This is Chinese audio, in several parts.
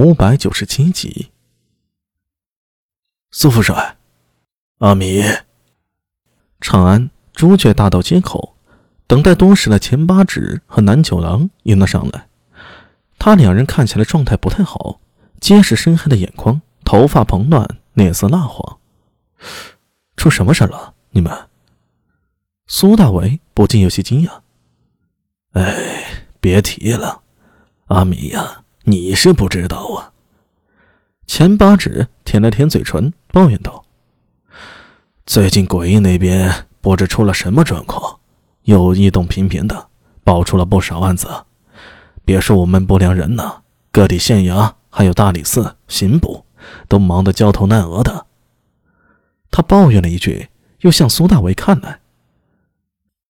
五百九十七集，苏副帅，阿米，长安朱雀大道街口，等待多时的钱八指和南九郎迎了上来。他两人看起来状态不太好，皆是深黑的眼眶，头发蓬乱，脸色蜡黄。出什么事了？你们？苏大为不禁有些惊讶。哎，别提了，阿米呀。你是不知道啊！钱八指舔了舔嘴唇，抱怨道：“最近诡异那边不知出了什么状况，又异动频频的，爆出了不少案子。别说我们不良人呢，各地县衙还有大理寺、刑部，都忙得焦头烂额的。”他抱怨了一句，又向苏大为看来：“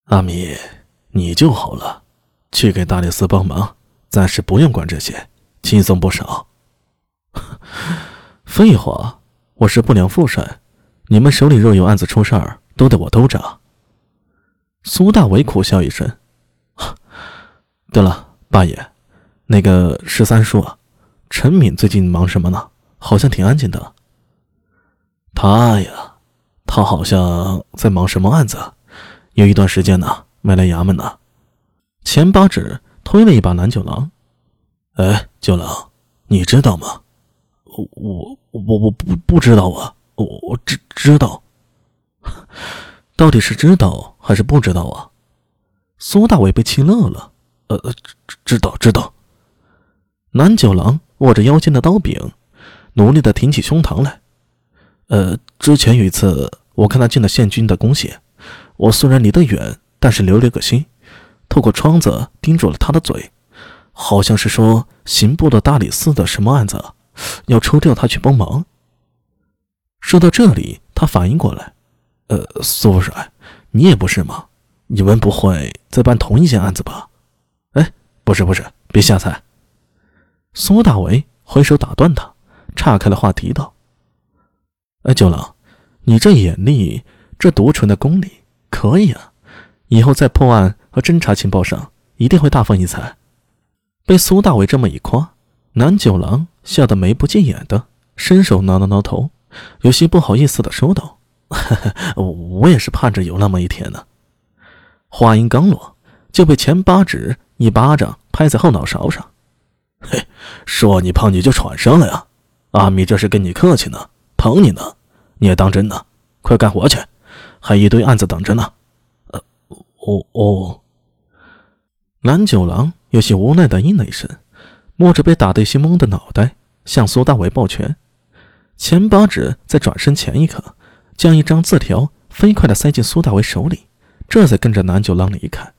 阿米，你就好了，去给大理寺帮忙，暂时不用管这些。”轻松不少。废话，我是不良副帅，你们手里若有案子出事儿，都得我兜着。苏大伟苦笑一声：“ 对了，八爷，那个十三叔，陈敏最近忙什么呢？好像挺安静的。”他呀，他好像在忙什么案子，有一段时间呢没来衙门呢。钱八指推了一把蓝九郎。哎，九郎，你知道吗？我我我我不不知道啊！我我知知道，到底是知道还是不知道啊？苏大伟被气乐了。呃，知知道知道。南九郎握着腰间的刀柄，努力的挺起胸膛来。呃，之前有一次，我看他进了县军的宫廨，我虽然离得远，但是留了个心，透过窗子盯住了他的嘴。好像是说刑部的大理寺的什么案子，要抽调他去帮忙。说到这里，他反应过来，呃，苏副帅，你也不是吗？你们不会在办同一件案子吧？哎，不是不是，别瞎猜。苏大为挥手打断他，岔开了话题道：“哎，九郎，你这眼力，这独纯的功力，可以啊！以后在破案和侦查情报上，一定会大放异彩。”被苏大伟这么一夸，南九郎吓得眉不见眼的，伸手挠了挠头，有些不好意思的说道：“我也是盼着有那么一天呢。”话音刚落，就被前八指一巴掌拍在后脑勺上。“嘿，说你胖你就喘上了呀？阿米这是跟你客气呢，捧你呢，你也当真呢？快干活去，还一堆案子等着呢。”“呃，哦哦。”南九郎。有些无奈的应了一声，摸着被打得有些懵的脑袋，向苏大伟抱拳。钱八指在转身前一刻，将一张字条飞快地塞进苏大伟手里，这才跟着南九郎离开。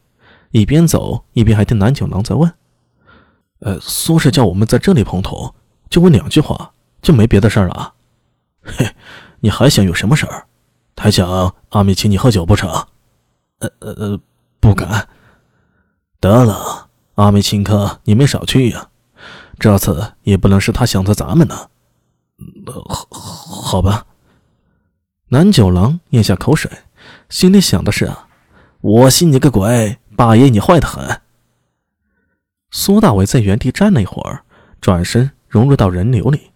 一边走一边还听南九郎在问：“呃，苏氏叫我们在这里碰头，就问两句话，就没别的事儿了？嘿，你还想有什么事儿？还想阿米请你喝酒不成？呃呃呃，不敢。得了。”阿梅请客，你没少去呀。这次也不能是他想着咱们呢。好，好吧。南九郎咽下口水，心里想的是啊，我信你个鬼！八爷你坏的很。苏大伟在原地站了一会儿，转身融入到人流里，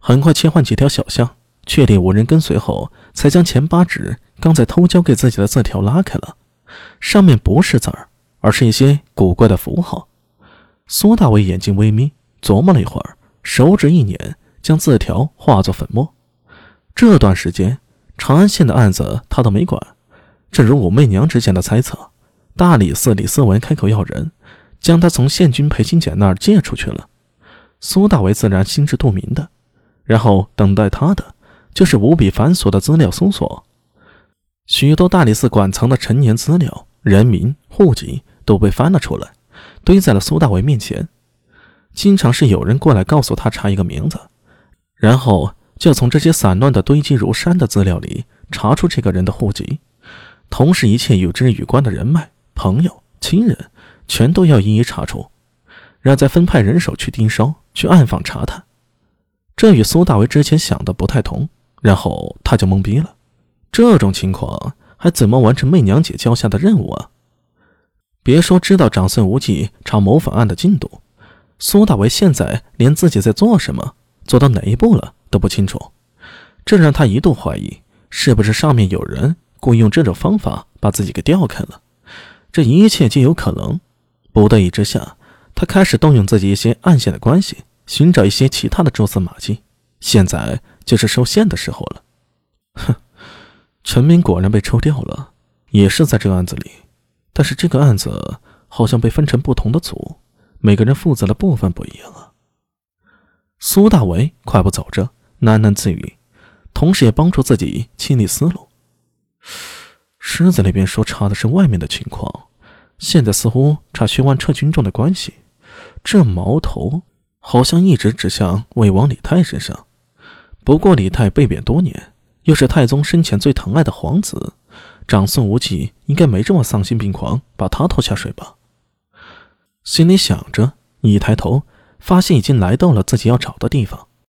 很快切换几条小巷，确定无人跟随后，才将前八指刚才偷交给自己的字条拉开了，上面不是字儿，而是一些古怪的符号。苏大伟眼睛微眯，琢磨了一会儿，手指一捻，将字条化作粉末。这段时间，长安县的案子他都没管。正如武媚娘之前的猜测，大理寺李思文开口要人，将他从县军裴新简那儿借出去了。苏大伟自然心知肚明的。然后等待他的，就是无比繁琐的资料搜索。许多大理寺馆藏的陈年资料、人名、户籍都被翻了出来。堆在了苏大伟面前，经常是有人过来告诉他查一个名字，然后就从这些散乱的堆积如山的资料里查出这个人的户籍，同时一切与之有关的人脉、朋友、亲人，全都要一一查出，然后再分派人手去盯梢，去暗访查探。这与苏大为之前想的不太同，然后他就懵逼了，这种情况还怎么完成媚娘姐交下的任务啊？别说知道长孙无忌查谋反案的进度，苏大为现在连自己在做什么、做到哪一步了都不清楚，这让他一度怀疑，是不是上面有人故意用这种方法把自己给调开了？这一切皆有可能。不得已之下，他开始动用自己一些暗线的关系，寻找一些其他的蛛丝马迹。现在就是收线的时候了。哼，陈明果然被抽掉了，也是在这个案子里，但是这个案子好像被分成不同的组。每个人负责的部分不一样啊。苏大为快步走着，喃喃自语，同时也帮助自己清理思路。狮子那边说查的是外面的情况，现在似乎查薛万撤军中的关系。这矛头好像一直指向魏王李泰身上。不过李泰被贬多年，又是太宗生前最疼爱的皇子，长孙无忌应该没这么丧心病狂把他拖下水吧？心里想着，一抬头，发现已经来到了自己要找的地方。